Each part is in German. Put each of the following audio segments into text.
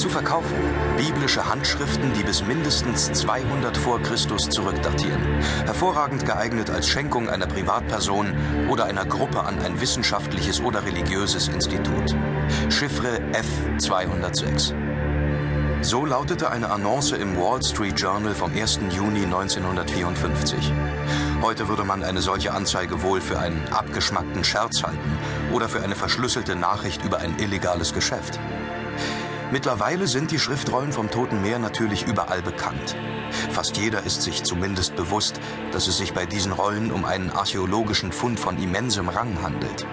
zu verkaufen biblische Handschriften, die bis mindestens 200 vor Christus zurückdatieren, hervorragend geeignet als Schenkung einer Privatperson oder einer Gruppe an ein wissenschaftliches oder religiöses Institut. Chiffre F206. So lautete eine Annonce im Wall Street Journal vom 1. Juni 1954. Heute würde man eine solche Anzeige wohl für einen abgeschmackten Scherz halten oder für eine verschlüsselte Nachricht über ein illegales Geschäft. Mittlerweile sind die Schriftrollen vom Toten Meer natürlich überall bekannt. Fast jeder ist sich zumindest bewusst, dass es sich bei diesen Rollen um einen archäologischen Fund von immensem Rang handelt.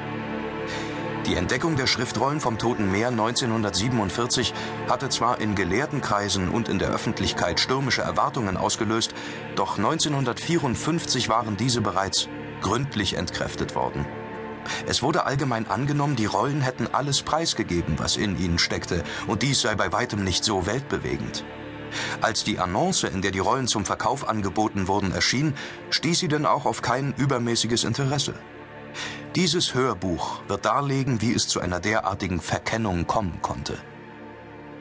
Die Entdeckung der Schriftrollen vom Toten Meer 1947 hatte zwar in Gelehrtenkreisen und in der Öffentlichkeit stürmische Erwartungen ausgelöst, doch 1954 waren diese bereits gründlich entkräftet worden. Es wurde allgemein angenommen, die Rollen hätten alles preisgegeben, was in ihnen steckte, und dies sei bei weitem nicht so weltbewegend. Als die Annonce, in der die Rollen zum Verkauf angeboten wurden, erschien, stieß sie denn auch auf kein übermäßiges Interesse. Dieses Hörbuch wird darlegen, wie es zu einer derartigen Verkennung kommen konnte.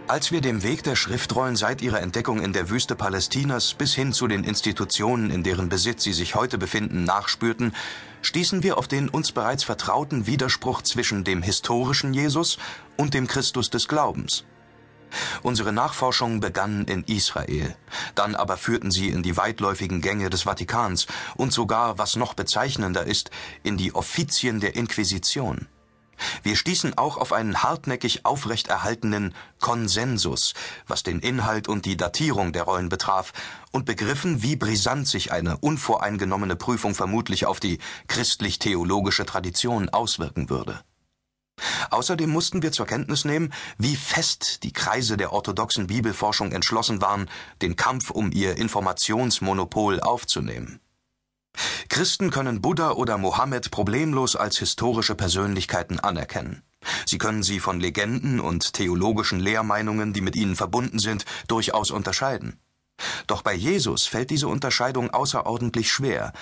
Als wir dem Weg der Schriftrollen seit ihrer Entdeckung in der Wüste Palästinas bis hin zu den Institutionen, in deren Besitz sie sich heute befinden, nachspürten, stießen wir auf den uns bereits vertrauten Widerspruch zwischen dem historischen Jesus und dem Christus des Glaubens. Unsere Nachforschungen begannen in Israel, dann aber führten sie in die weitläufigen Gänge des Vatikans und sogar, was noch bezeichnender ist, in die Offizien der Inquisition. Wir stießen auch auf einen hartnäckig aufrechterhaltenen Konsensus, was den Inhalt und die Datierung der Rollen betraf, und begriffen, wie brisant sich eine unvoreingenommene Prüfung vermutlich auf die christlich-theologische Tradition auswirken würde. Außerdem mussten wir zur Kenntnis nehmen, wie fest die Kreise der orthodoxen Bibelforschung entschlossen waren, den Kampf um ihr Informationsmonopol aufzunehmen. Christen können Buddha oder Mohammed problemlos als historische Persönlichkeiten anerkennen. Sie können sie von Legenden und theologischen Lehrmeinungen, die mit ihnen verbunden sind, durchaus unterscheiden. Doch bei Jesus fällt diese Unterscheidung außerordentlich schwer,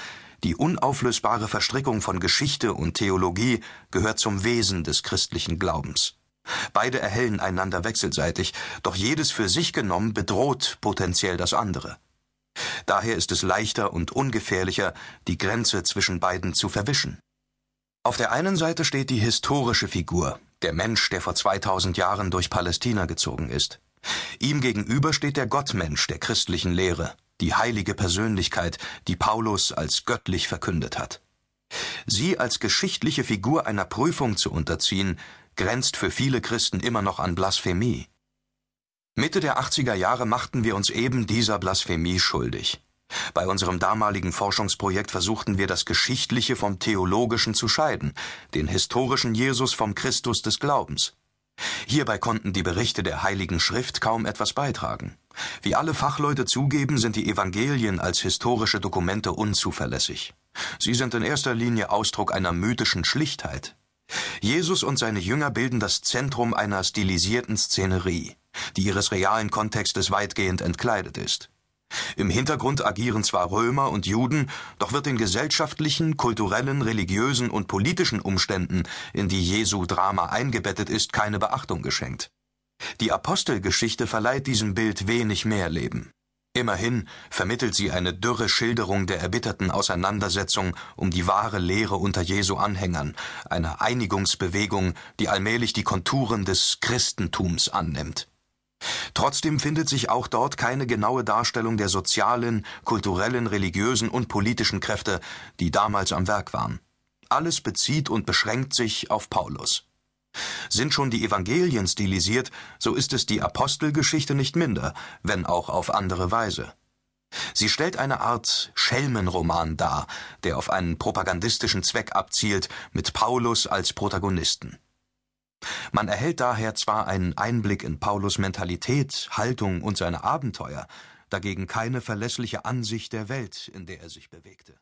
die unauflösbare Verstrickung von Geschichte und Theologie gehört zum Wesen des christlichen Glaubens. Beide erhellen einander wechselseitig, doch jedes für sich genommen bedroht potenziell das andere. Daher ist es leichter und ungefährlicher, die Grenze zwischen beiden zu verwischen. Auf der einen Seite steht die historische Figur, der Mensch, der vor 2000 Jahren durch Palästina gezogen ist. Ihm gegenüber steht der Gottmensch der christlichen Lehre, die heilige Persönlichkeit, die Paulus als göttlich verkündet hat. Sie als geschichtliche Figur einer Prüfung zu unterziehen, grenzt für viele Christen immer noch an Blasphemie. Mitte der 80er Jahre machten wir uns eben dieser Blasphemie schuldig. Bei unserem damaligen Forschungsprojekt versuchten wir das Geschichtliche vom Theologischen zu scheiden, den historischen Jesus vom Christus des Glaubens. Hierbei konnten die Berichte der Heiligen Schrift kaum etwas beitragen. Wie alle Fachleute zugeben, sind die Evangelien als historische Dokumente unzuverlässig. Sie sind in erster Linie Ausdruck einer mythischen Schlichtheit. Jesus und seine Jünger bilden das Zentrum einer stilisierten Szenerie, die ihres realen Kontextes weitgehend entkleidet ist. Im Hintergrund agieren zwar Römer und Juden, doch wird den gesellschaftlichen, kulturellen, religiösen und politischen Umständen, in die Jesu Drama eingebettet ist, keine Beachtung geschenkt. Die Apostelgeschichte verleiht diesem Bild wenig mehr Leben. Immerhin vermittelt sie eine dürre Schilderung der erbitterten Auseinandersetzung um die wahre Lehre unter Jesu Anhängern, einer Einigungsbewegung, die allmählich die Konturen des Christentums annimmt. Trotzdem findet sich auch dort keine genaue Darstellung der sozialen, kulturellen, religiösen und politischen Kräfte, die damals am Werk waren. Alles bezieht und beschränkt sich auf Paulus. Sind schon die Evangelien stilisiert, so ist es die Apostelgeschichte nicht minder, wenn auch auf andere Weise. Sie stellt eine Art Schelmenroman dar, der auf einen propagandistischen Zweck abzielt, mit Paulus als Protagonisten. Man erhält daher zwar einen Einblick in Paulus Mentalität, Haltung und seine Abenteuer, dagegen keine verlässliche Ansicht der Welt, in der er sich bewegte